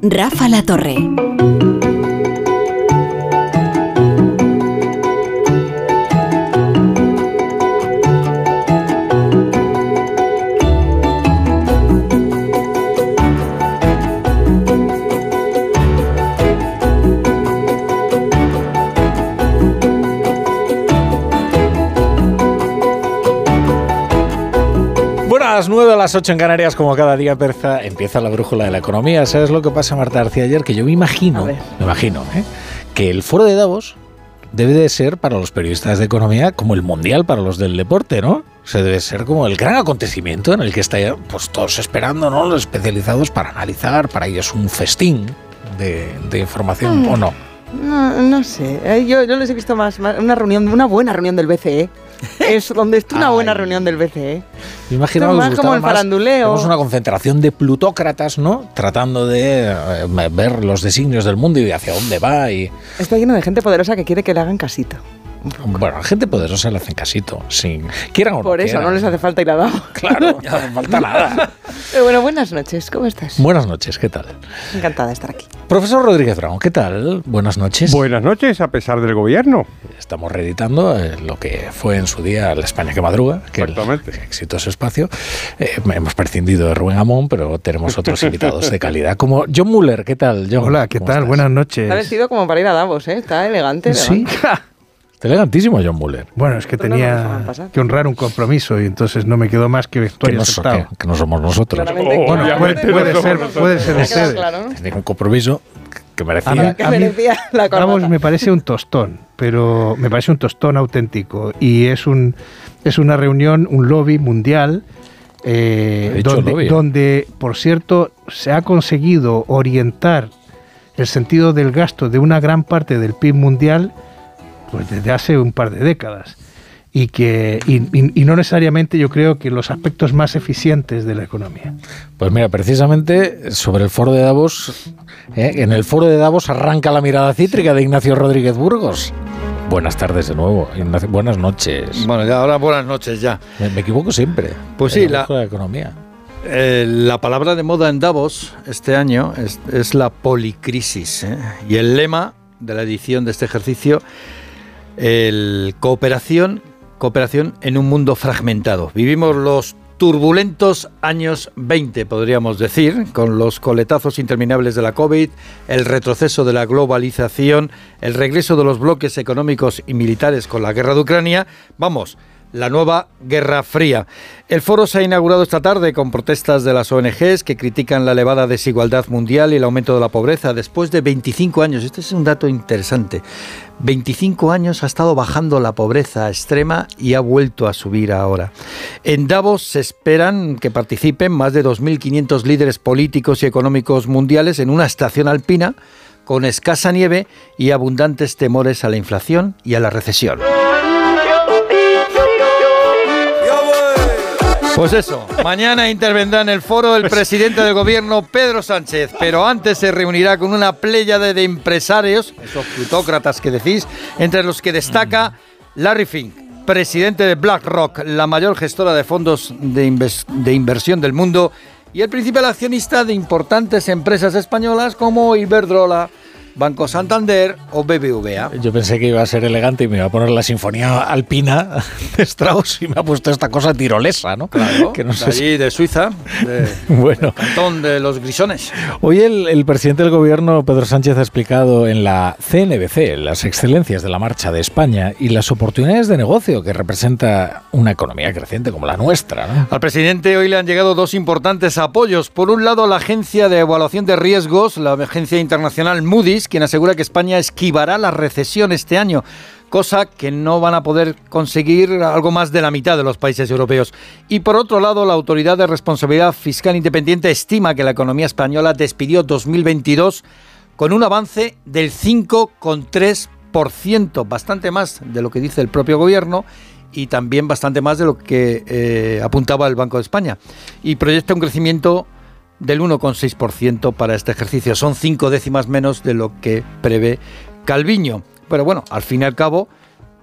Rafa La Torre. Las 9 a las 8 en Canarias, como cada día perza, empieza la brújula de la economía. ¿Sabes lo que pasa, Marta García, ayer? Que yo me imagino, me imagino, ¿eh? que el foro de Davos debe de ser para los periodistas de economía como el mundial para los del deporte, ¿no? Se debe ser como el gran acontecimiento en el que están pues, todos esperando, ¿no? Los especializados para analizar, para ellos un festín de, información, ¿o no? No, no sé. Eh, yo, yo les he visto más, una reunión, una buena reunión del BCE es donde está una buena reunión del BCE. Imaginamos más como el faranduleo. Es una concentración de plutócratas, ¿no? Tratando de eh, ver los designios del mundo y hacia dónde va. Y... Está lleno de gente poderosa que quiere que le hagan casito. Bueno, a gente poderosa le hacen casito, sin quieran o Por eso, no les hace falta ir a dado. Claro, no hace falta nada. Pero bueno, buenas noches, ¿cómo estás? Buenas noches, ¿qué tal? Encantada de estar aquí. Profesor Rodríguez Brown, ¿qué tal? Buenas noches. Buenas noches, a pesar del gobierno. Estamos reeditando eh, lo que fue en su día la España que madruga, que el, exitoso espacio. Eh, hemos prescindido de Rubén Amón, pero tenemos otros invitados de calidad, como John Muller, ¿qué tal, John? Hola, ¿qué tal? Buenas noches. Está vestido como para ir a Davos, ¿eh? Está elegante. Sí. Está elegantísimo John Muller. Bueno, es que tenía que honrar un compromiso y entonces no me quedó más que vestuario que no, que, no somos nosotros. bueno, puede, ser, puede ser ustedes. Claro, Tenía un compromiso que merecía. que merecía la Vamos, me parece un tostón, pero me parece un tostón auténtico y es un es una reunión, un lobby mundial eh, donde, donde, por cierto, se ha conseguido orientar el sentido del gasto de una gran parte del PIB mundial pues desde hace un par de décadas y que y, no necesariamente yo creo que los aspectos más eficientes de la economía. Pues mira, precisamente sobre el foro de Davos, ¿eh? en el foro de Davos arranca la mirada cítrica de Ignacio Rodríguez Burgos. Buenas tardes de nuevo, Ignacio, buenas noches. Bueno, ya ahora buenas noches ya. Me, equivoco siempre. Pues sí, la, economía. Eh, la palabra de moda en Davos este año es, la policrisis ¿eh? y el lema de la edición de este ejercicio el cooperación, cooperación en un mundo fragmentado. Vivimos los turbulentos años 20, podríamos decir, con los coletazos interminables de la COVID, el retroceso de la globalización, el regreso de los bloques económicos y militares con la guerra de Ucrania. Vamos, la nueva Guerra Fría. El foro se ha inaugurado esta tarde con protestas de las ONGs que critican la elevada desigualdad mundial y el aumento de la pobreza después de 25 años. Este es un dato interesante. 25 años ha estado bajando la pobreza extrema y ha vuelto a subir ahora. En Davos se esperan que participen más de 2.500 líderes políticos y económicos mundiales en una estación alpina con escasa nieve y abundantes temores a la inflación y a la recesión. Pues eso, mañana intervendrá en el foro el presidente del gobierno Pedro Sánchez, pero antes se reunirá con una pléyade de empresarios, esos plutócratas que decís, entre los que destaca Larry Fink, presidente de BlackRock, la mayor gestora de fondos de, de inversión del mundo y el principal accionista de importantes empresas españolas como Iberdrola, Banco Santander o BBVA. Yo pensé que iba a ser elegante y me iba a poner la sinfonía alpina de Strauss y me ha puesto esta cosa tirolesa, ¿no? Claro, que no sé de, de Suiza, de, bueno. cantón de los grisones. Hoy el, presidente del gobierno, Pedro Sánchez, ha explicado en la CNBC las excelencias de la marcha de España y las oportunidades de negocio que representa una economía creciente como la nuestra. Al presidente hoy le han llegado dos importantes apoyos. Por un lado, la Agencia de Evaluación de Riesgos, la agencia internacional Moody's, quien asegura que España esquivará la recesión este año cosa que no van a poder conseguir algo más de la mitad de los países europeos. Y por otro lado, la Autoridad de Responsabilidad Fiscal Independiente estima que la economía española despidió 2022 con un avance del 5,3%, bastante más de lo que dice el propio gobierno y también bastante más de lo que eh, apuntaba el Banco de España. Y proyecta un crecimiento del 1,6% para este ejercicio. Son cinco décimas menos de lo que prevé Calviño. Pero bueno, al fin y al cabo,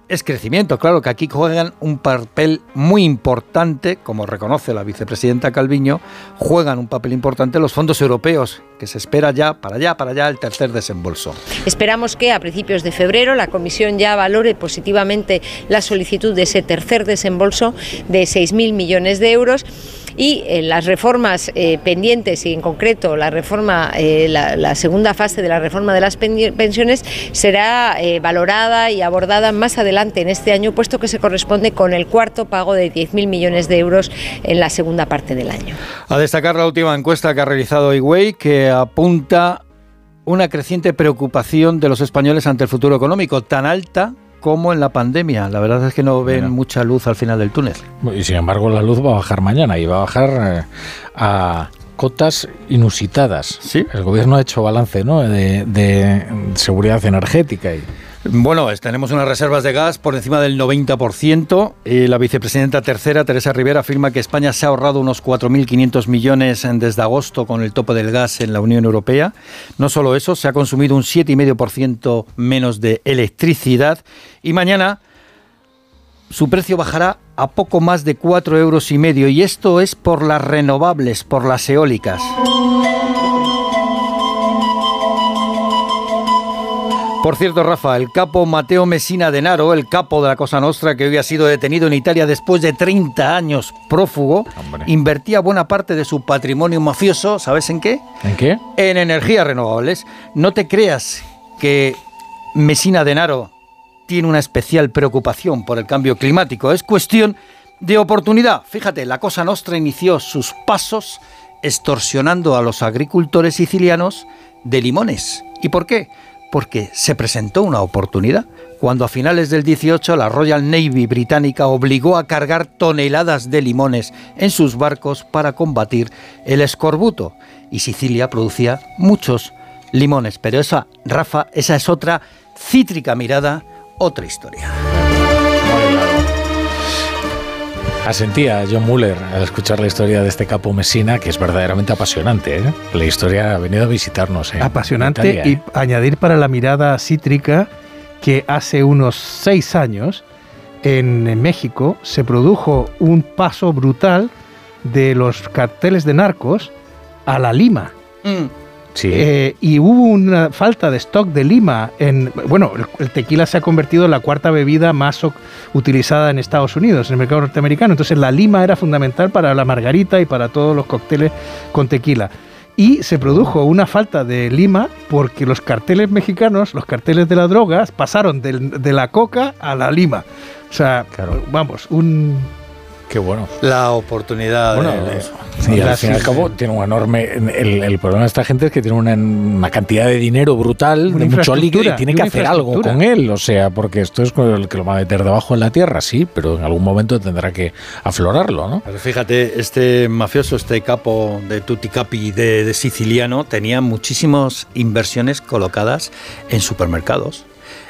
es crecimiento. Claro que aquí juegan un papel muy importante, como reconoce la vicepresidenta Calviño, juegan un papel importante los fondos europeos, que se espera ya, para allá, para allá, el tercer desembolso. Esperamos que a principios de febrero la Comisión ya valore positivamente la solicitud de ese tercer desembolso de 6.000 millones de euros y eh, las reformas eh, pendientes y en concreto la reforma, eh, la, segunda fase de la reforma de las pensiones será valorada y abordada más adelante en este año, puesto que se corresponde con el cuarto pago de 10.000 millones de euros en la segunda parte del año. A destacar la última encuesta que ha realizado Iway, que apunta una creciente preocupación de los españoles ante el futuro económico, tan alta como en la pandemia. La verdad es que no ven mucha luz al final del túnel. Y sin embargo la luz va a bajar mañana y va a bajar eh, a cotas inusitadas. Sí. El gobierno ha hecho balance ¿no? de, de seguridad energética y bueno, tenemos unas reservas de gas por encima del 90%. Y la vicepresidenta tercera, Teresa Rivera, afirma que España se ha ahorrado unos 4.500 millones desde agosto con el tope del gas en la Unión Europea. No solo eso, se ha consumido un 7,5% menos de electricidad. Y mañana su precio bajará a poco más de 4 euros y medio. Y esto es por las renovables, por las eólicas. Por cierto, Rafa, el capo Mateo Messina Denaro, el capo de la Cosa Nostra, que hoy ha sido detenido en Italia después de 30 años prófugo, invertía buena parte de su patrimonio mafioso, ¿sabes en qué? ¿En qué? En energías renovables. No te creas que Messina Denaro tiene una especial preocupación por el cambio climático. Es cuestión de oportunidad. Fíjate, la Cosa Nostra inició sus pasos extorsionando a los agricultores sicilianos de limones. ¿Y por qué? Porque se presentó una oportunidad cuando a finales del 18 la Royal Navy británica obligó a cargar toneladas de limones en sus barcos para combatir el escorbuto y Sicilia producía muchos limones, pero esa Rafa, esa es otra cítrica mirada, otra historia. Asentía John Muller al escuchar la historia de este capo Messina, que es verdaderamente apasionante. ¿eh? La historia ha venido a visitarnos. apasionante y ¿eh? añadir para la mirada cítrica que hace unos seis años en México se produjo un paso brutal de los carteles de narcos a la lima. Mm. Eh, y hubo una falta de stock de lima. En, bueno, el, tequila se ha convertido en la cuarta bebida más utilizada en Estados Unidos, en el mercado norteamericano. Entonces la lima era fundamental para la margarita y para todos los cócteles con tequila. Y se produjo una falta de lima porque los carteles mexicanos, los carteles de la droga, pasaron de, la coca a la lima. O sea, vamos, un, Qué bueno. La oportunidad. Bueno, y al fin y al cabo tiene un enorme. El, problema de esta gente es que tiene una, cantidad de dinero brutal, de mucho líquido y tiene que hacer algo con él. O sea, porque esto es el que lo va a meter debajo en la tierra, sí, pero en algún momento tendrá que aflorarlo, ¿no? Pero fíjate, este mafioso, este capo de Tuticapi de, de siciliano, tenía muchísimas inversiones colocadas en supermercados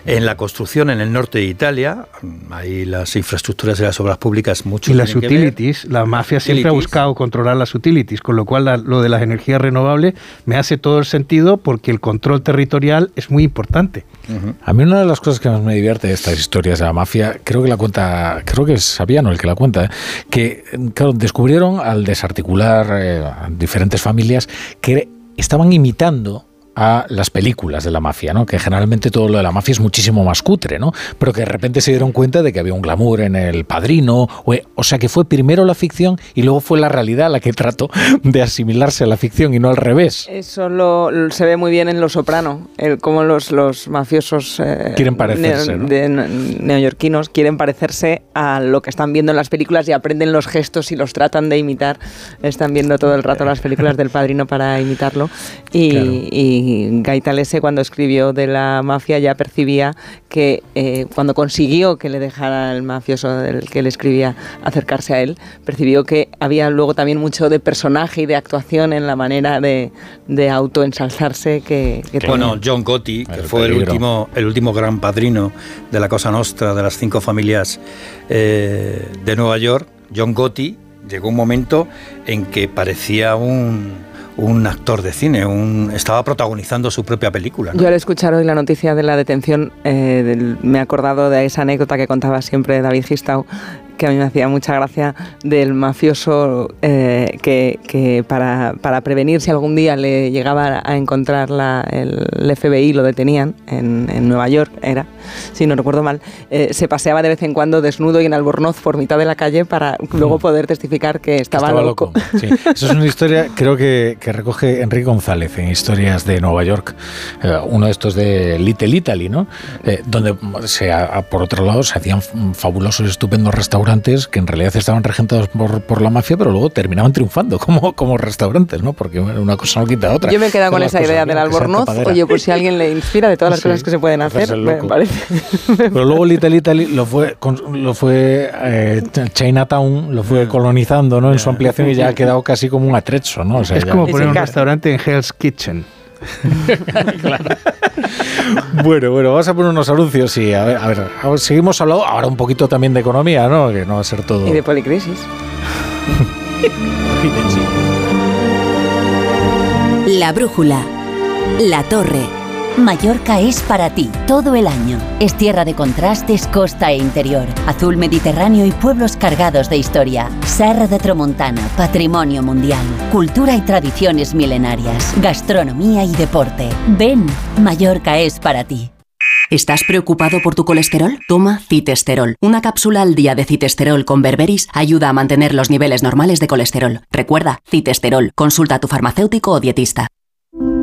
en la construcción en el norte deItalia, hay las infraestructuras de las obras públicas mucho. Y las utilities, la mafia siempre ha buscado controlar las utilities, con lo cual lo de las energías renovables me hace todo el sentido porque el control territorial es muy importante. A mí una de las cosas que más me divierte de estas historias de la mafia, creo que la cuenta, creo que es Sabiano el que la cuenta, ¿eh? que claro, descubrieron al desarticular eh, diferentes familias que estaban imitando a las películas de la mafia, ¿no? Que generalmente todo lo de la mafia es muchísimo más cutre, ¿no? Pero que de repente se dieron cuenta de que había un glamour en el padrino, o, sea que fue primero la ficción y luego fue la realidad la que trató de asimilarse a la ficción y no al revés. Eso se ve muy bien en Los Soprano, el, cómo los, los mafiosos eh, quieren parecerse, neoyorquinos quieren parecerse a lo que están viendo en las películas y aprenden los gestos y los tratan de imitar. Están viendo todo el rato las películas del padrino para imitarlo y y Gaitalese cuando escribió de la mafia ya percibía que eh, cuando consiguió que le dejara el mafioso del que le escribía acercarse a él, percibió que había luego también mucho de personaje y de actuación en la manera de, de autoensalzarse que, que Bueno, John Gotti, que fue el último, el último gran padrino de la Cosa Nostra, de las cinco familias eh, de Nueva York, John Gotti, llegó un momento en que parecía un un actor de cine, un, estaba protagonizando su propia película. Yo al escuchar hoy la noticia de la detención eh, me he acordado de esa anécdota que contaba siempre David Gistau que a mí me hacía mucha gracia del mafioso eh, que, para, prevenir si algún día le llegaba a encontrar el, FBI, lo detenían en, Nueva York, era, si no recuerdo mal, eh, se paseaba de vez en cuando desnudo y en albornoz por mitad de la calle para luego mm. poder testificar que estaba, loco. Eso es una historia, creo que, recoge Enrique González en Historias de Nueva York, eh, uno de estos de Little Italy, ¿no? donde se, por otro lado se hacían fabulosos, estupendos restaurantes que en realidad estaban regentados por, por, la mafia, pero luego terminaban triunfando como, como restaurantes, ¿no? Porque una cosa no quita otra. Yo me he quedado con esa idea del albornoz. Oye, pues si alguien le inspira de todas las cosas que se pueden hacer, me parece. Pero luego Little Italy lo fue, lo fue eh, Chinatown, lo fue colonizando ¿no? en su ampliación y ya ha quedado casi como un atrecho. ¿no? es como poner un restaurante en Hell's Kitchen. bueno, bueno, vamos a poner unos anuncios y a ver, a ver, seguimos hablando ahora un poquito también de economía, ¿no? Que no va a ser todo. Y de policrisis. La brújula. La torre. Mallorca es para ti todo el año. Es tierra de contrastes, costa e interior, azul mediterráneo y pueblos cargados de historia. Serra de Tramontana, patrimonio mundial, cultura y tradiciones milenarias, gastronomía y deporte. Ven, Mallorca es para ti. ¿Estás preocupado por tu colesterol? Toma citesterol. Una cápsula al día de citesterol con berberis ayuda a mantener los niveles normales de colesterol. Recuerda, citesterol. Consulta a tu farmacéutico o dietista.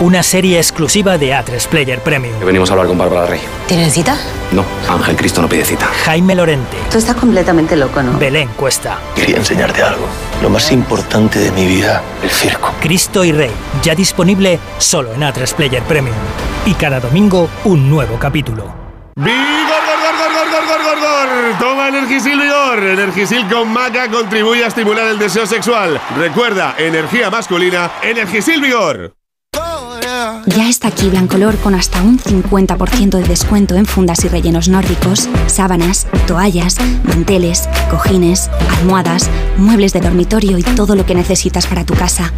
una serie exclusiva de A3 Player Premium. venimos a hablar con Bárbara Rey. ¿Tienen cita? No, Ángel Cristo no pide cita. Jaime Lorente. Tú estás completamente loco, ¿no? Belén Cuesta. Quería enseñarte algo. Lo más importante de mi vida, el circo. Cristo y Rey, ya disponible solo en A3 Player Premium. Y cada domingo, un nuevo capítulo. ¡Vigor, gor, gor, gor, gor, gor, Toma Energisil Vigor. Energisil con maca contribuye a estimular el deseo sexual. Recuerda, energía masculina, Energisil Vigor. Ya está aquí Blancolor con hasta un 50% de descuento en fundas y rellenos nórdicos, sábanas, toallas, manteles, cojines, almohadas, muebles de dormitorio y todo lo que necesitas para tu casa.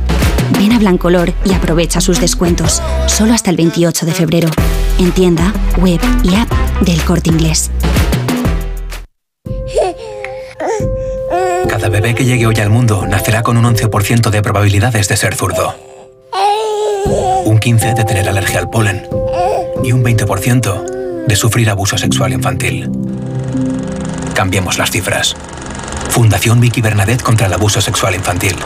Ven a Blancolor y aprovecha sus descuentos, solo hasta el 28 de febrero, en tienda, web y app del corte inglés. Cada bebé que llegue hoy al mundo nacerá con un 11% de probabilidades de ser zurdo un 15% de tener alergia al polen y un 20% de sufrir abuso sexual infantil. Cambiemos las cifras. Fundación Vicky Bernadette contra el abuso sexual infantil.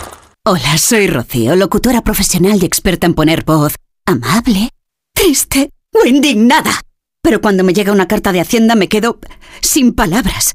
Hola, soy Rocío, locutora profesional y experta en poner voz amable, triste o indignada. Pero cuando me llega una carta de Hacienda me quedo sin palabras.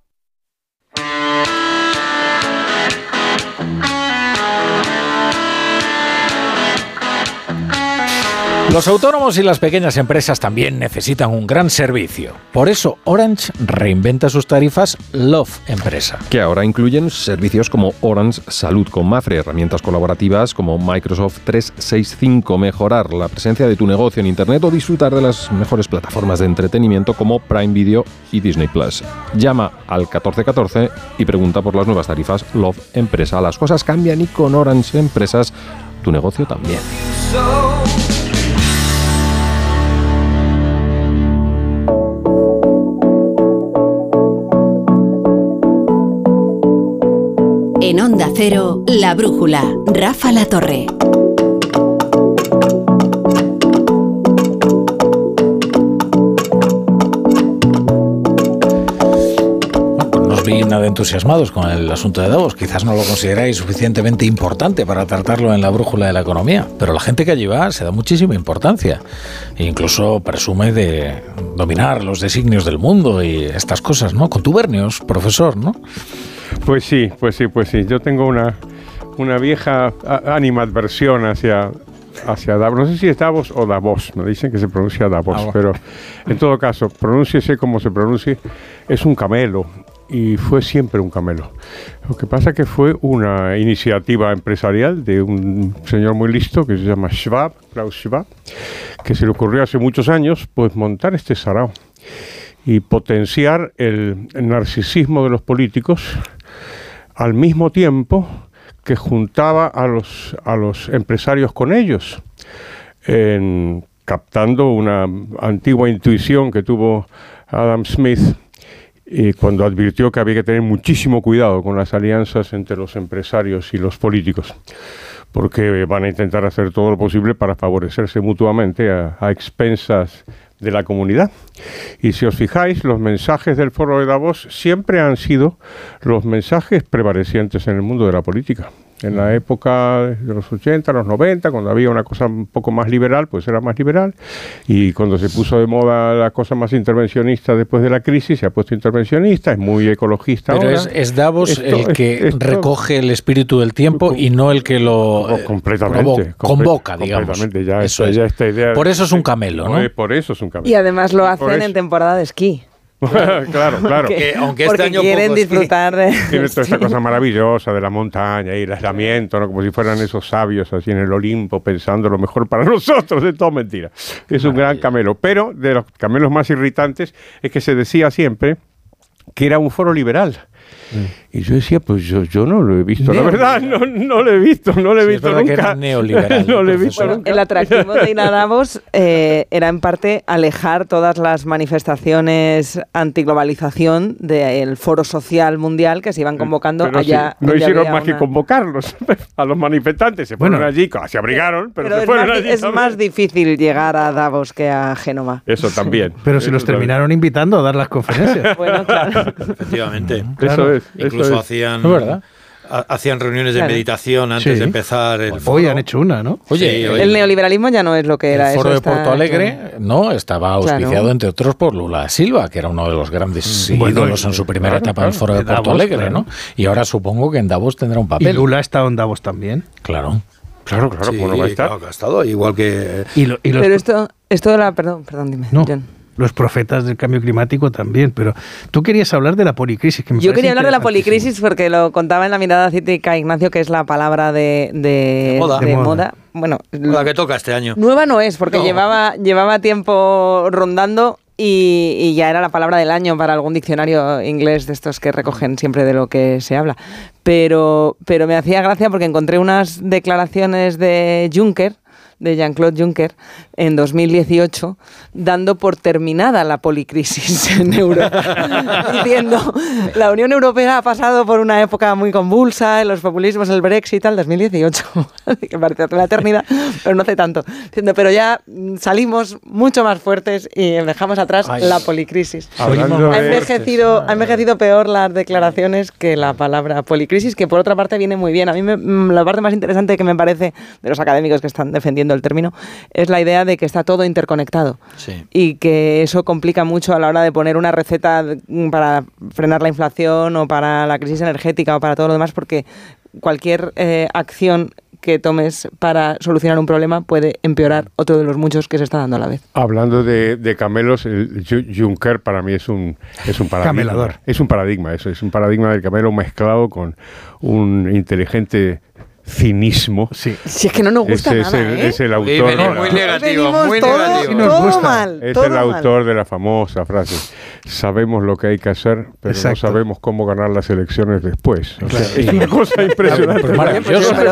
Los autónomos y las pequeñas empresas también necesitan un gran servicio. Por eso Orange reinventa sus tarifas Love Empresa. Que ahora incluyen servicios como Orange Salud con Mafre, herramientas colaborativas como Microsoft 365, mejorar la presencia de tu negocio en Internet o disfrutar de las mejores plataformas de entretenimiento como Prime Video y Disney Plus. Llama al 1414 y pregunta por las nuevas tarifas Love Empresa. Las cosas cambian y con Orange Empresas tu negocio también. En Onda Cero, La Brújula, Rafa La Torre. Nos viene entusiasmados con el asunto de Davos. Quizás no lo consideráis suficientemente importante para tratarlo en la brújula de la economía, pero la gente que allí va se da muchísima importancia e incluso presume de dominar los designios del mundo y estas cosas, ¿no? Contubernios, profesor, ¿no? Pues sí, pues sí, pues sí. Yo tengo una, una vieja animadversión hacia, hacia Davos. No sé si es Davos o Davos, me dicen que se pronuncia Davos, pero en todo caso, pronúnciese como se pronuncie, es un camelo y fue siempre un camelo. Lo que pasa que fue una iniciativa empresarial de un señor muy listo que se llama Schwab, Klaus Schwab, que se le ocurrió hace muchos años pues montar este sarao y potenciar el narcisismo de los políticos al mismo tiempo que juntaba a los, a los empresarios con ellos, captando una antigua intuición que tuvo Adam Smith cuando advirtió que había que tener muchísimo cuidado con las alianzas entre los empresarios y los políticos, porque van a intentar hacer todo lo posible para favorecerse mutuamente a, a expensas de la comunidad. Y si os fijáis, los mensajes del foro de Davos siempre han sido los mensajes prevalecientes en el mundo de la política. En la época de los 80, los 90, cuando había una cosa un poco más liberal, pues era más liberal. Y cuando se puso de moda la cosa más intervencionista después de la crisis, se ha puesto intervencionista, es muy ecologista. Pero Es, Davos el que recoge el espíritu del tiempo y no el que lo eh, completamente, convoca, digamos. Ya, eso esta idea por eso es un camelo, ¿no? Por eso es un camelo. Y además lo hacen en temporada de esquí. claro, claro. aunque este año quieren disfrutar de... Tiene toda esta cosa maravillosa de la montaña y el aislamiento, ¿no? como si fueran esos sabios así en el Olimpo pensando lo mejor para nosotros. Es todo mentira. Es un gran camelo. Pero de los camelos más irritantes es que se decía siempre que era un foro liberal. Mm. Y yo decía, pues yo, yo no lo he visto, la verdad, no, no lo he visto, no lo he visto nunca. neoliberal, no lo he visto nunca. El atractivo de Inadamos eh, era en parte alejar todas las manifestaciones antiglobalización del foro social mundial que se iban convocando allá. no hicieron más que convocarlos a los manifestantes, se fueron allí, se abrigaron, pero, se es fueron más, allí. Es más difícil llegar a Davos que a Génova. Eso también. Pero si los terminaron invitando a dar las conferencias. bueno, claro. Efectivamente. Eso es. Incluso hacían. hacían reuniones de meditación antes de empezar el foro. Hoy han hecho una, ¿no? Oye, el neoliberalismo ya no es lo que era. El foro de Porto Alegre, no, estaba auspiciado entre otros por Lula Silva, que era uno de los grandes mm. ídolos en su primera etapa del foro de Porto Alegre, ¿no? Y ahora supongo que en Davos tendrá un papel. ¿Y Lula ha estado en Davos también? Claro. Claro, claro, no va a estar? Claro, ha estado, igual que... Pero esto, esto de la... Perdón, perdón, dime, John los profetas del cambio climático también, pero tú querías hablar de la policrisis. Que Yo quería hablar de la policrisis porque lo contaba en la mirada cítrica Ignacio, que es la palabra de, de, moda. Bueno, la que toca este año. Nueva no es, porque llevaba, llevaba tiempo rondando y, ya era la palabra del año para algún diccionario inglés de estos que recogen siempre de lo que se habla. Pero, pero me hacía gracia porque encontré unas declaraciones de Juncker de Jean-Claude Juncker en 2018, dando por terminada la policrisis en Europa, diciendo, la Unión Europea ha pasado por una época muy convulsa, en los populismos, el Brexit, al 2018, que parece la eternidad, pero no hace tanto, diciendo, pero ya salimos mucho más fuertes y dejamos atrás la policrisis. Ha envejecido, ha envejecido peor las declaraciones que la palabra policrisis, que por otra parte viene muy bien. A mí la parte más interesante que me parece de los académicos que están defendiendo el término, es la idea de que está todo interconectado y que eso complica mucho a la hora de poner una receta para frenar la inflación o para la crisis energética o para todo lo demás, porque cualquier eh, acción que tomes para solucionar un problema puede empeorar otro de los muchos que se está dando a la vez. Hablando de, camelos, el Juncker para mí es un, es un paradigma. Es un paradigma, eso es un paradigma del camelo mezclado con un inteligente cinismo. Sí. Si es que no nos gusta nada, ¿eh? es el autor. muy negativo, muy negativo. Todo mal, es el autor de la famosa frase: Sabemos lo que hay que hacer, pero no sabemos cómo ganar las elecciones después. Es una cosa impresionante. Pero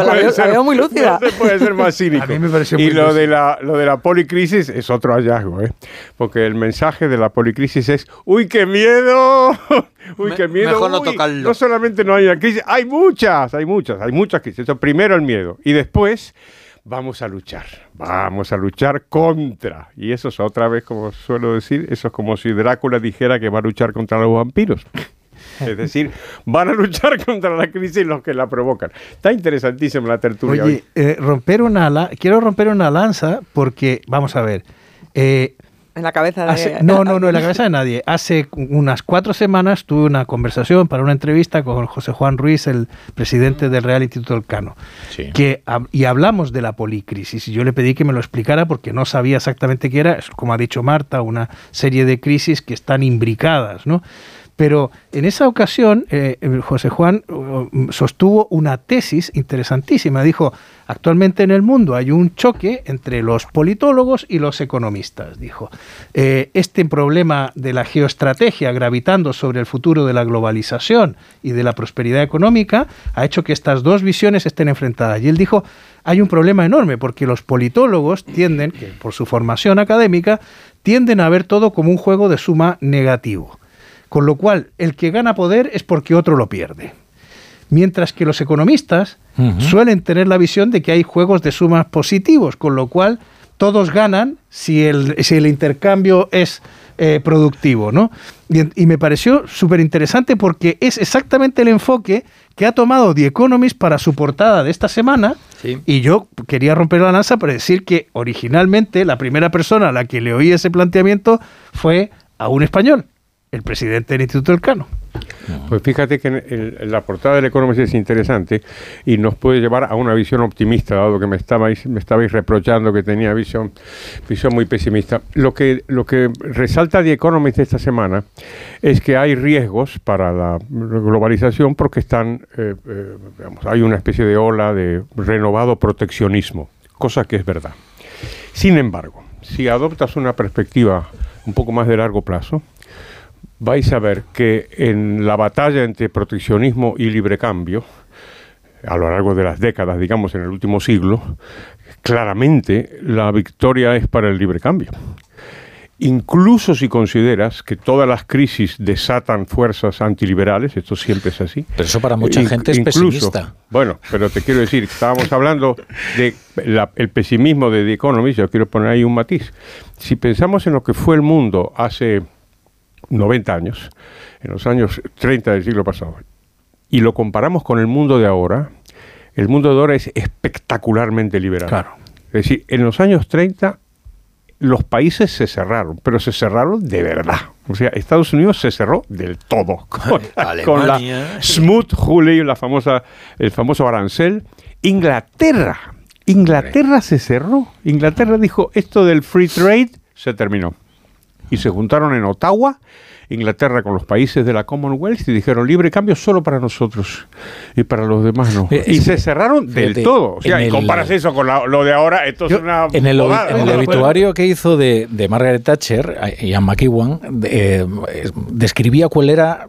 la, veo, muy lúcida. No se puede ser más cínico. A mí me pareció y lo de, la, lo de la policrisis es otro hallazgo, ¿eh? porque el mensaje de la policrisis es: ¡Uy, qué miedo! Uy, qué miedo. Mejor no tocarlo. No solamente no hay una crisis, hay muchas, hay muchas, hay muchas crisis. primero el miedo y después vamos a luchar, vamos a luchar contra. Y eso es otra vez, como suelo decir, eso es como si Drácula dijera que va a luchar contra los vampiros. Es decir, van a luchar contra la crisis los que la provocan. Está interesantísima la tertulia. Oye, eh, romper una quiero romper una lanza porque, vamos a ver, eh, en la cabeza de... no, no, no, en la cabeza de nadie. Hace unas cuatro semanas tuve una conversación para una entrevista con José Juan Ruiz, el presidente del Real Instituto Elcano, que, y hablamos de la policrisis. Y yo le pedí que me lo explicara porque no sabía exactamente qué era, como ha dicho Marta, una serie de crisis que están imbricadas, ¿no? Pero en esa ocasión, eh, José Juan uh, sostuvo una tesis interesantísima. Dijo, actualmente en el mundo hay un choque entre los politólogos y los economistas. Dijo, eh, este problema de la geoestrategia gravitando sobre el futuro de la globalización y de la prosperidad económica ha hecho que estas dos visiones estén enfrentadas. Y él dijo, hay un problema enorme porque los politólogos tienden, por su formación académica, tienden a ver todo como un juego de suma negativo. Con lo cual, el que gana poder es porque otro lo pierde. Mientras que los economistas suelen tener la visión de que hay juegos de sumas positivos, con lo cual todos ganan si el, si el intercambio es eh, productivo. ¿no? Y, me pareció súper interesante porque es exactamente el enfoque que ha tomado The Economist para su portada de esta semana. Y yo quería romper la lanza para decir que originalmente la primera persona a la que le oí ese planteamiento fue a un español el presidente del Instituto del Cano. Pues fíjate que la portada del Economist es interesante y nos puede llevar a una visión optimista, dado que me estabais, me estabais reprochando que tenía visión, visión muy pesimista. Lo que, lo que resalta The Economist esta semana es que hay riesgos para la globalización porque están, eh, eh, hay una especie de ola de renovado proteccionismo, cosa que es verdad. Sin embargo, si adoptas una perspectiva un poco más de largo plazo, vais a ver que en la batalla entre proteccionismo y libre cambio, a lo largo de las décadas, digamos en el último siglo, claramente la victoria es para el libre cambio. Incluso si consideras que todas las crisis desatan fuerzas antiliberales, esto siempre es así. Pero eso para mucha gente es pesimista. Bueno, pero te quiero decir, estábamos hablando de el pesimismo de The Economist, yo quiero poner ahí un matiz. Si pensamos en lo que fue el mundo hace 90 años, en los años 30 del siglo pasado, y lo comparamos con el mundo de ahora, el mundo de ahora es espectacularmente liberal. Claro. Es decir, en los años 30 los países se cerraron, pero se cerraron de verdad. O sea, Estados Unidos se cerró del todo con, la Smooth Huli, la famosa, el famoso arancel. Inglaterra, Inglaterra se cerró. Inglaterra dijo esto del free trade se terminó y se juntaron en Ottawa, Inglaterra con los países de la Commonwealth y dijeron libre cambio solo para nosotros y para los demás no. Eh, y se cerraron del todo. O sea, y comparas eso con lo de ahora, esto es una. En el, obituario que hizo de, Margaret Thatcher, Ian McEwan, eh, describía cuál era,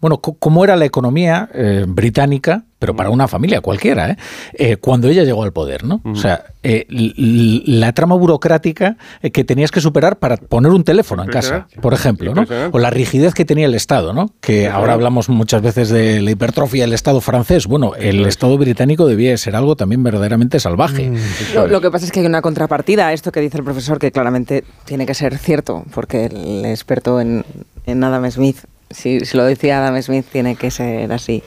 bueno, cómo era la economía eh, británica pero para una familia cualquiera, ¿eh? ¿eh? cuando ella llegó al poder, ¿no? O sea, eh, la trama burocrática eh, que tenías que superar para poner un teléfono en casa, por ejemplo, ¿no? O la rigidez que tenía el Estado, ¿no? Que ahora hablamos muchas veces de la hipertrofia del Estado francés. Bueno, el Estado británico debía ser algo también verdaderamente salvaje. Mm. Lo, que pasa es que hay una contrapartida a esto que dice el profesor, que claramente tiene que ser cierto, porque el experto en, en Adam Smith si, lo decía Adam Smith, tiene que ser así.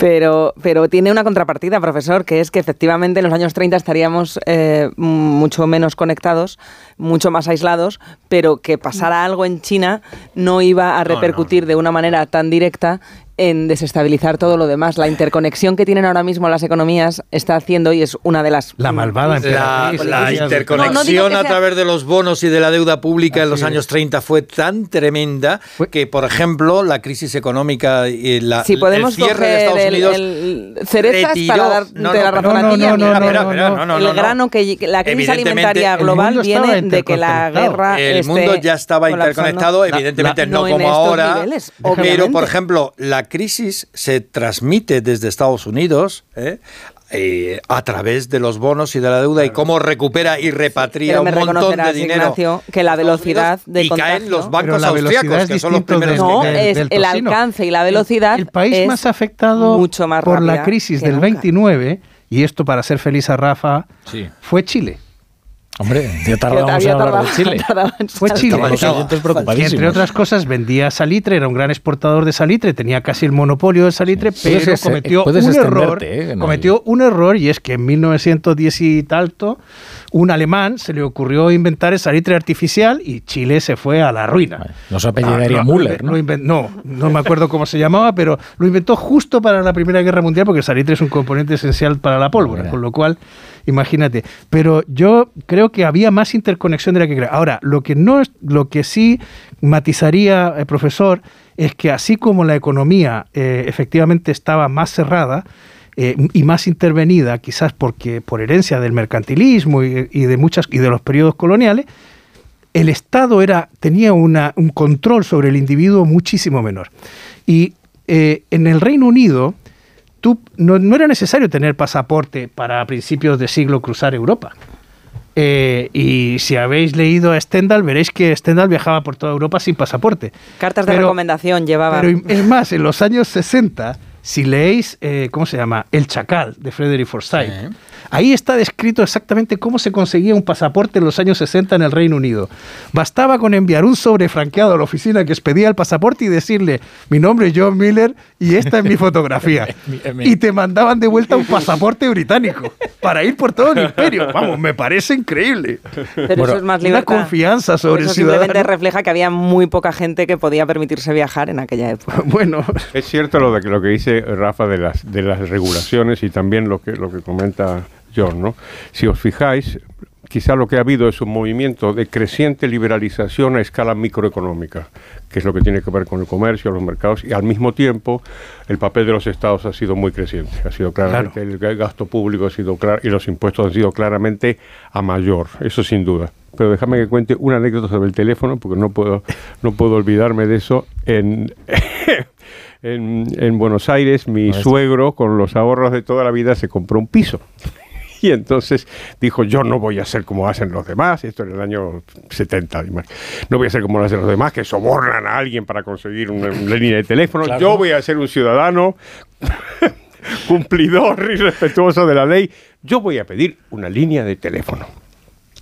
Pero, pero tiene una contrapartida, profesor, que es que efectivamente en los años 30 estaríamos eh, mucho menos conectados, mucho más aislados, pero que pasara algo en China no iba a repercutir de una manera tan directa en desestabilizar todo lo demás. La interconexión que tienen ahora mismo las economías está haciendo y es una de las... La malvada La, la interconexión a través de los bonos y de la deuda pública en los años 30 fue tan tremenda que, por ejemplo, la crisis económica y la, si podemos el cierre de Estados Unidos... El, cerezas para dar no, la razón a ti, El grano que la crisis alimentaria global viene de que la guerra El mundo ya estaba interconectado, evidentemente no, como ahora, pero, por ejemplo, la crisis se transmite desde Estados Unidos ¿eh? Eh, a través de los bonos y de la deuda y cómo recupera y repatria un montón de dinero. que la velocidad de y caen los bancos austriacos, que son los primeros no, es el alcance y la velocidad. El, país más afectado mucho más por la crisis del 29, y esto para ser feliz a Rafa, fue Chile. Hombre, ya tardábamos en hablar de Chile. Fue Chile. Que entre otras cosas vendía salitre, era un gran exportador de salitre, tenía casi el monopolio de salitre, pero cometió un error. ¿eh? cometió un error y es que en 1910 y tanto un alemán se le ocurrió inventar el salitre artificial y Chile se fue a la ruina. No se apellidaría ah, Müller, ¿no? ¿no? no, me acuerdo cómo se llamaba, pero lo inventó justo para la Primera Guerra Mundial porque el salitre es un componente esencial para la pólvora, con lo cual imagínate. Pero yo creo que había más interconexión de la que creo. Ahora, lo que no es, lo que sí matizaría el profesor es que así como la economía eh, efectivamente estaba más cerrada, eh, y más intervenida, quizás porque por herencia del mercantilismo y, de muchas y de los periodos coloniales, el Estado era, tenía una, un control sobre el individuo muchísimo menor. Y eh, en el Reino Unido, tú, no, era necesario tener pasaporte para principios de siglo cruzar Europa. Eh, y si habéis leído a Stendhal, veréis que Stendhal viajaba por toda Europa sin pasaporte. Cartas de recomendación llevaba. Pero es más, en los años 60 si leéis, eh, ¿cómo se llama? El Chacal, de Frederick Forsyth, ahí está descrito exactamente cómo se conseguía un pasaporte en los años 60 en el Reino Unido. Bastaba con enviar un sobre franqueado a la oficina que expedía el pasaporte y decirle, mi nombre es John Miller y esta es mi fotografía. y te mandaban de vuelta un pasaporte británico para ir por todo el imperio. Vamos, me parece increíble. Pero eso es más Una confianza sobre eso el ciudadano. simplemente refleja que había muy poca gente que podía permitirse viajar en aquella época. bueno. Es cierto lo, de, lo que dice Rafa de las, de las regulaciones y también lo que, lo que comenta John, ¿no? Si os fijáis, quizá lo que ha habido es un movimiento de creciente liberalización a escala microeconómica, que es lo que tiene que ver con el comercio, los mercados, y al mismo tiempo el papel de los estados ha sido muy creciente. Ha sido claramente, el gasto público ha sido claro, y los impuestos han sido claramente a mayor, eso sin duda. Pero déjame que cuente una anécdota sobre el teléfono, porque no puedo, no puedo olvidarme de eso. En, en, Buenos Aires, mi suegro, con los ahorros de toda la vida, se compró un piso. Y entonces dijo, yo no voy a ser como hacen los demás, esto en el año 70, no voy a ser como hacen los demás, que sobornan a alguien para conseguir una, línea de teléfono, yo voy a ser un ciudadano cumplidor y respetuoso de la ley, yo voy a pedir una línea de teléfono.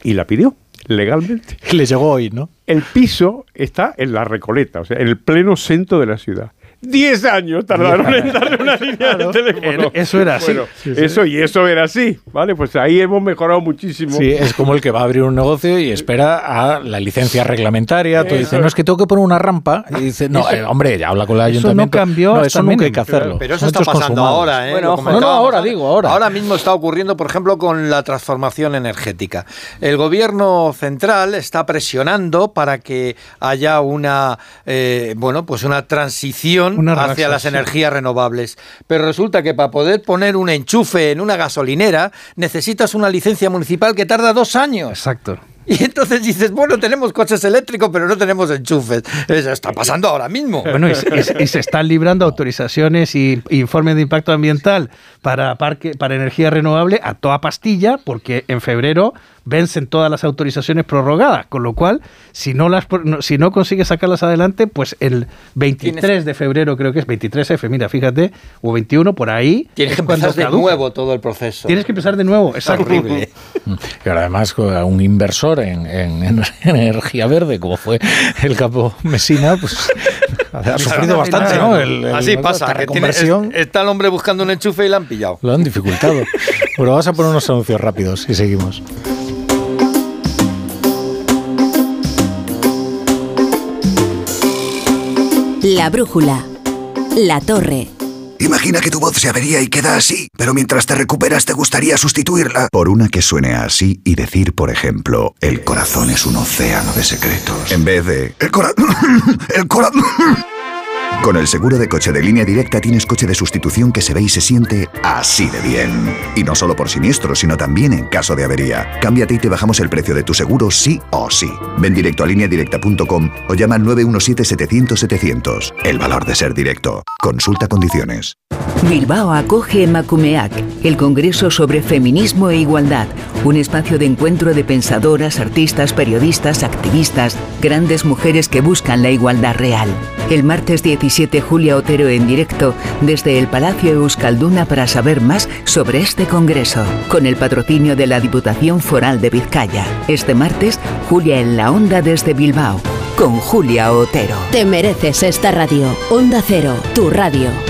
Y la pidió legalmente. Le llegó hoy, ¿no? El piso está en la Recoleta, o sea, en el pleno centro de la ciudad. 10 años tardaron en darle una línea de teléfono. Eso era así. Eso y eso era así, ¿vale? Pues ahí hemos mejorado muchísimo. Sí, es como el que va a abrir un negocio y espera a la licencia reglamentaria. Tú dices, no, es que tengo que poner una rampa. Y dice, no, eh, hombre, ya habla con el ayuntamiento. Eso no cambió. No, eso nunca hay que hacerlo. Pero eso está pasando ahora, ¿eh? Bueno, no, no, ahora digo, ahora. Ahora mismo está ocurriendo, por ejemplo, con la transformación energética. El gobierno central está presionando para que haya una, eh, bueno, pues una transición hacia las energías renovables. Pero resulta que para poder poner un enchufe en una gasolinera necesitas una licencia municipal que tarda dos años. Exacto. Y entonces dices, bueno, tenemos coches eléctricos, pero no tenemos enchufes. Eso está pasando ahora mismo. Bueno, y, se están librando autorizaciones y informes de impacto ambiental para, parque, para energía renovable a toda pastilla, porque en febrero vencen todas las autorizaciones prorrogadas, con lo cual, si no las si no consigues sacarlas adelante, pues el 23 de febrero, creo que es 23F, mira, fíjate, o 21 por ahí. Tienes que empezar de nuevo todo el proceso. Tienes que empezar de nuevo, es horrible. y además un inversor en, energía verde, como fue el capo Mesina, pues ha sufrido bastante, ¿no? Así pasa, que está el hombre buscando un enchufe y la han pillado. Lo han dificultado. bueno, vamos a poner unos anuncios rápidos y seguimos. La brújula. La torre. Imagina que tu voz se avería y queda así, pero mientras te recuperas te gustaría sustituirla por una que suene así y decir, por ejemplo, el corazón es un océano de secretos. En vez de el corazón... el corazón... Con el seguro de coche de línea directa tienes coche de sustitución que se ve y se siente así de bien. Y no solo por siniestro, sino también en caso de avería. Cámbiate y te bajamos el precio de tu seguro sí o sí. Ven directo a lineadirecta.com o llama al 917-700-700. El valor de ser directo. Consulta condiciones. Bilbao acoge Macumeac, el Congreso sobre Feminismo e Igualdad, un espacio de encuentro de pensadoras, artistas, periodistas, activistas, grandes mujeres que buscan la igualdad real. El martes 17 Julia Otero en directo desde el Palacio Euskalduna para saber más sobre este congreso, con el patrocinio de la Diputación Foral de Vizcaya. Este martes, Julia en la Onda desde Bilbao, con Julia Otero. Te mereces esta radio. Onda Cero, tu radio.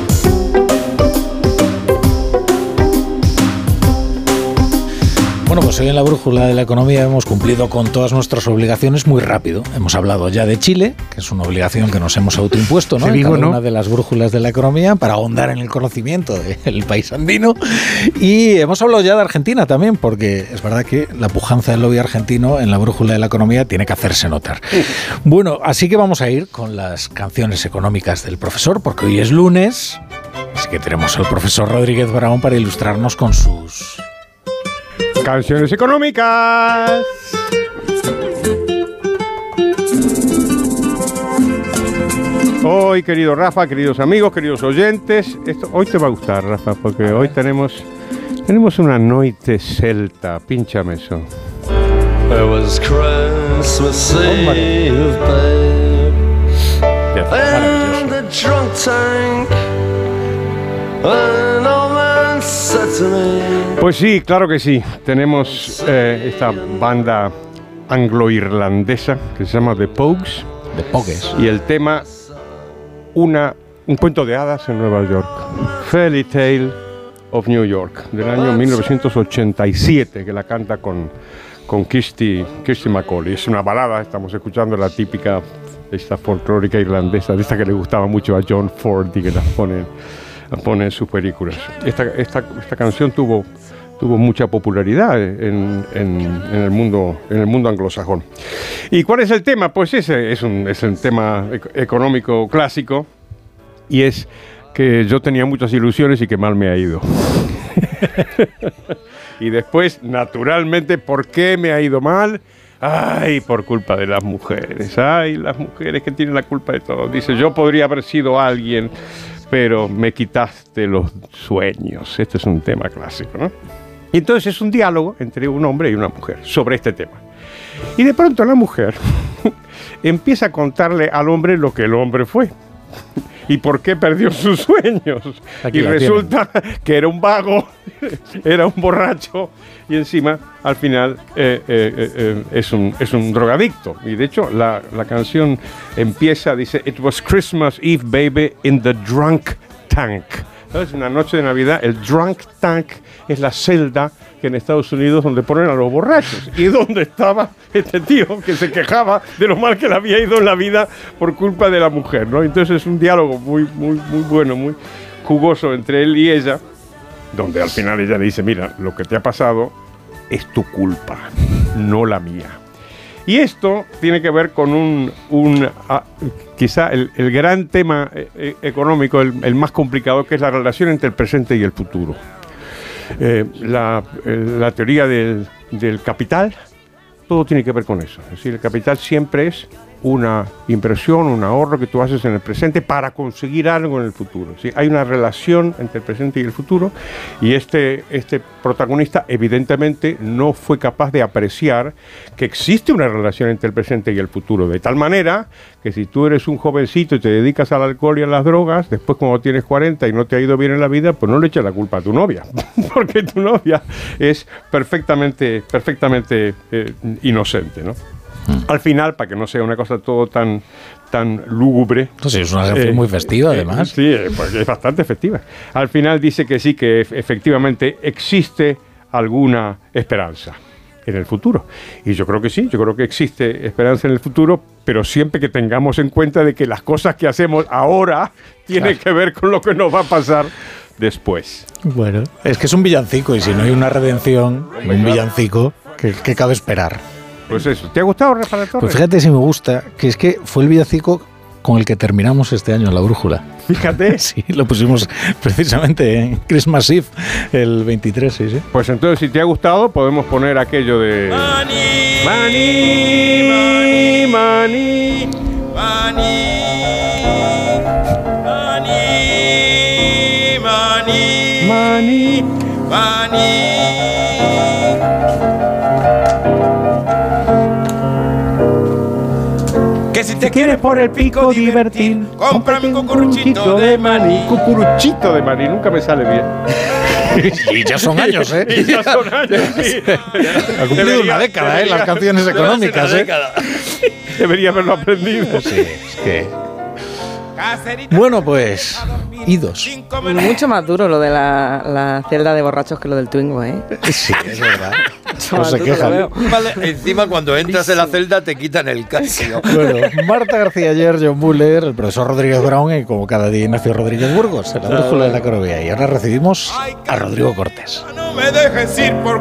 Bueno, pues hoy en la brújula de la economía hemos cumplido con todas nuestras obligaciones muy rápido. Hemos hablado ya de Chile, que es una obligación que nos hemos autoimpuesto, ¿no? En cada una de las brújulas de la economía para ahondar en el conocimiento del país andino. Y hemos hablado ya de Argentina también, porque es verdad que la pujanza del lobby argentino en la brújula de la economía tiene que hacerse notar. Bueno, así que vamos a ir con las canciones económicas del profesor, porque hoy es lunes. Así que tenemos al profesor Rodríguez Brown para ilustrarnos con sus Canciones económicas. Hoy, querido Rafa, queridos amigos, queridos oyentes, esto, hoy te va a gustar, Rafa, porque hoy tenemos, tenemos una noche celta. Pínchame eso. Pues sí, claro que sí. Tenemos eh, esta banda anglo-irlandesa que se llama The Pogues. The Pogues. Y el tema, una, un cuento de hadas en Nueva York. Fairy Tale of New York, del año 1987, que la canta con, con Kirsty, Kirsty McCauley. Es una balada, estamos escuchando la típica, esta folclórica irlandesa, de esta que le gustaba mucho a John Ford y que la ponen pone en sus películas. Esta, esta, esta canción tuvo, tuvo mucha popularidad en, en, el mundo, en el mundo anglosajón. ¿Y cuál es el tema? Pues ese es un, es un tema económico clásico y es que yo tenía muchas ilusiones y que mal me ha ido. y después, naturalmente, ¿por qué me ha ido mal? Ay, por culpa de las mujeres. Ay, las mujeres que tienen la culpa de todo. Dice, yo podría haber sido alguien pero me quitaste los sueños. Este es un tema clásico, ¿no? Y entonces es un diálogo entre un hombre y una mujer sobre este tema. Y de pronto la mujer empieza a contarle al hombre lo que el hombre fue y por qué perdió sus sueños. y resulta que era un vago, era un borracho y encima al final eh, eh, eh, es, un, es un drogadicto. Y de hecho la, la canción empieza, dice, It was Christmas Eve, baby, in the drunk tank. Es una noche de Navidad, el drunk tank es la celda que en Estados Unidos donde ponen a los borrachos. Y donde estaba este tío que se quejaba de lo mal que le había ido en la vida por culpa de la mujer, ¿no? Entonces es un diálogo muy, muy, muy bueno, muy jugoso entre él y ella, donde al final ella le dice, mira, lo que te ha pasado es tu culpa, no la mía. Y esto tiene que ver con un, un ah, quizá el, gran tema eh, eh, económico, el, el, más complicado, que es la relación entre el presente y el futuro. Eh, la, la, teoría del, del capital, todo tiene que ver con eso. Es decir, el capital siempre es una inversión, un ahorro que tú haces en el presente para conseguir algo en el futuro. ¿sí? Hay una relación entre el presente y el futuro y este, este protagonista evidentemente no fue capaz de apreciar que existe una relación entre el presente y el futuro, de tal manera que si tú eres un jovencito y te dedicas al alcohol y a las drogas, después cuando tienes 40 y no te ha ido bien en la vida, pues no le eches la culpa a tu novia, porque tu novia es perfectamente, perfectamente eh, inocente, ¿no? Al final, para que no sea una cosa todo tan, tan lúgubre. Pues sí, es una canción muy festiva, eh, además. sí, eh, pues es bastante efectiva. Al final dice que sí, que efectivamente existe alguna esperanza. en el futuro. Y yo creo que sí, yo creo que existe esperanza en el futuro, pero siempre que tengamos en cuenta de que las cosas que hacemos ahora tienen que ver con lo que nos va a pasar después. Bueno, es que es un villancico y si no hay una redención, un villancico, ¿qué, cabe esperar? Pues eso, ¿te ha gustado Rafa Pues fíjate si me gusta, que es que fue el villancico con el que terminamos este año en la brújula. Fíjate. Sí, lo pusimos precisamente en Christmas Eve, el 23, sí, sí. Pues entonces, si te ha gustado, podemos poner aquello de... Money, money, money, money, money, money, Que si te quieres por el pico divertir, cómprame un cucuruchito de maní. Cucuruchito de maní, nunca me sale bien. y ya son años, ¿eh? Y ya son años, sí. Ha cumplido una década, ¿eh? Las canciones económicas, ¿eh? Debería haberlo aprendido. Sí, es que... Bueno, pues, idos. Mucho más duro lo de la, la celda de borrachos que lo del Twingo, ¿eh? Sí, es verdad. No se quejan. Encima, cuando entras en la celda, te quitan el casco. Bueno, Marta García ayer, John Buller, el profesor Rodríguez Brown y como cada día Ignacio Rodríguez Burgos, en la brújula de la Corobía. Y ahora recibimos a Rodrigo Cortés. No me dejes ir porque